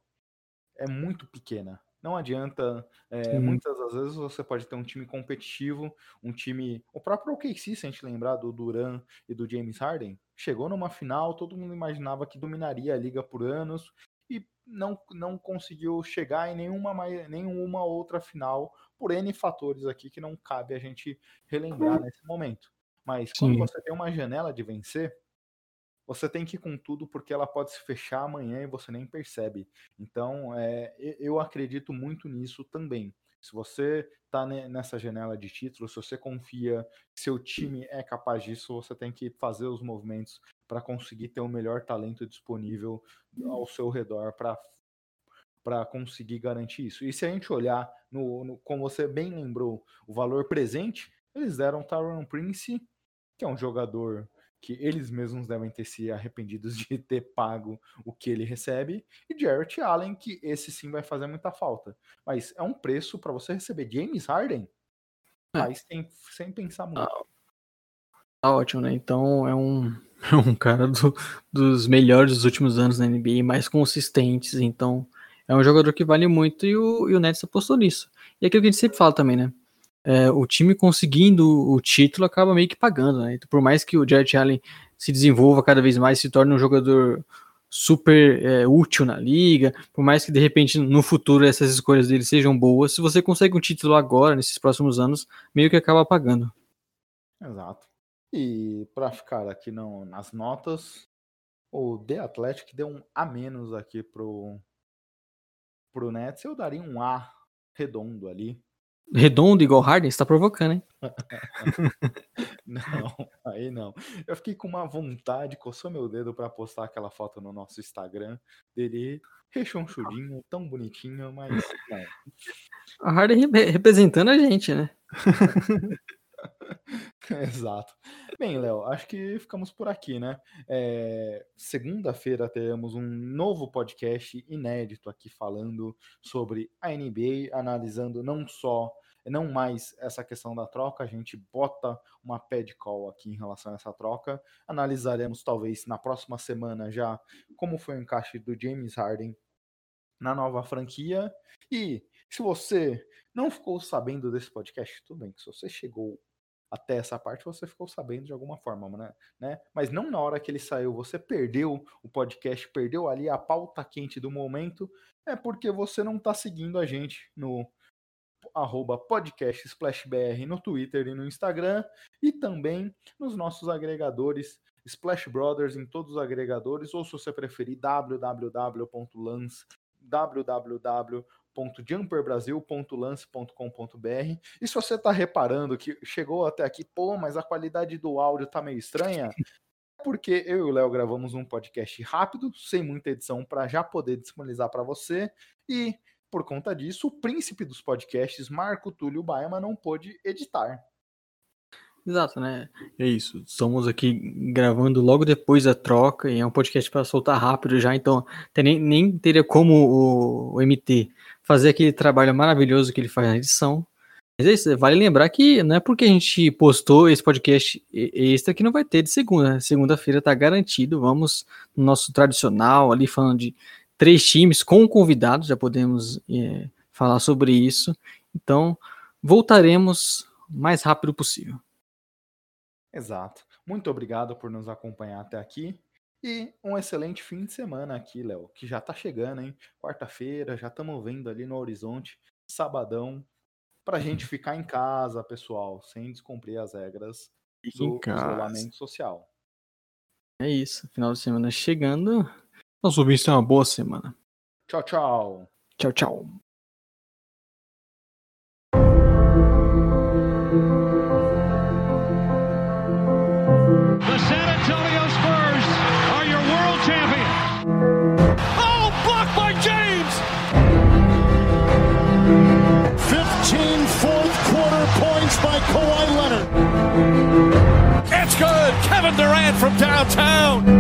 É muito pequena. Não adianta. é, muitas das vezes você pode ter um time competitivo, um time. O próprio OKC, se a gente lembrar do Duran e do James Harden, chegou numa final, todo mundo imaginava que dominaria a liga por anos e não, não conseguiu chegar em nenhuma, mai- nenhuma outra final por N fatores aqui que não cabe a gente relembrar nesse momento. Mas quando Sim. você tem uma janela de vencer, você tem que ir com tudo porque ela pode se fechar amanhã e você nem percebe. Então, é, eu acredito muito nisso também. Se você está nessa janela de título, se você confia que seu time é capaz disso, você tem que fazer os movimentos para conseguir ter o melhor talento disponível ao seu redor para para conseguir garantir isso. E se a gente olhar, no, no- como você bem lembrou, o valor presente, eles deram Tyron Prince, que é um jogador que eles mesmos devem ter se arrependidos de ter pago o que ele recebe, e Jarrett Allen, que esse sim vai fazer muita falta. Mas é um preço para você receber James Harden, É. mas sem, sem pensar muito. Tá ótimo, né? Então é um, é um cara do- dos melhores dos últimos anos na NBA, mais consistentes. Então é um jogador que vale muito e o, e o Nets apostou nisso. E é aquilo que a gente sempre fala também, né? É, o time conseguindo o título acaba meio que pagando, né? Então, por mais que o Jarrett Allen se desenvolva cada vez mais, se torne um jogador super é, útil na liga, por mais que de repente no futuro essas escolhas dele sejam boas, se você consegue um título agora, nesses próximos anos, meio que acaba pagando. Exato. E para ficar aqui não, nas notas, o The Athletic deu um A menos aqui pro, pro Nets. Eu daria um A redondo ali. Redondo igual Harden, você tá provocando, hein? Não, aí não. Eu fiquei com uma vontade, coçou meu dedo para postar aquela foto no nosso Instagram dele rechonchudinho, tão bonitinho, mas não. A Harden re- representando a gente, né? Exato. Bem, Léo, acho que ficamos por aqui, né? É, Segunda-feira teremos um novo podcast inédito aqui falando sobre a NBA, analisando não só, não mais essa questão da troca, a gente bota uma pad call aqui em relação a essa troca. Analisaremos talvez na próxima semana já como foi o encaixe do James Harden na nova franquia. E se você não ficou sabendo desse podcast, tudo bem, que se você chegou até essa parte você ficou sabendo de alguma forma, né? né? Mas não na hora que ele saiu, você perdeu o podcast, perdeu ali a pauta quente do momento, é porque você não tá seguindo a gente no arroba no Twitter e no Instagram e também nos nossos agregadores Splash Brothers em todos os agregadores ou se você preferir www.lance www.jumperbrasil.lance.com.br e se você está reparando que chegou até aqui, pô, mas a qualidade do áudio tá meio estranha, é porque eu e o Léo gravamos um podcast rápido, sem muita edição, para já poder disponibilizar para você. E por conta disso, o príncipe dos podcasts, Marco Túlio Baema, não pôde editar. Exato, né? É isso. Estamos aqui gravando logo depois da troca e é um podcast para soltar rápido já, então nem, nem teria como o, o MT fazer aquele trabalho maravilhoso que ele faz na edição. Mas é isso, vale lembrar que não é porque a gente postou esse podcast extra que não vai ter de segunda. Segunda-feira tá garantido. Vamos no nosso tradicional ali falando de três times com convidados, já podemos é, falar sobre isso. Então, voltaremos o mais rápido possível. Exato. Muito obrigado por nos acompanhar até aqui. E um excelente fim de semana aqui, Léo, que já tá chegando, hein? Quarta-feira, já estamos vendo ali no horizonte, sabadão, pra gente ficar em casa, pessoal, sem descumprir as regras Fique do isolamento social. É isso. Final de semana chegando. Nós ouvimos uma boa semana. Tchau, tchau. Tchau, tchau. Bryant from downtown.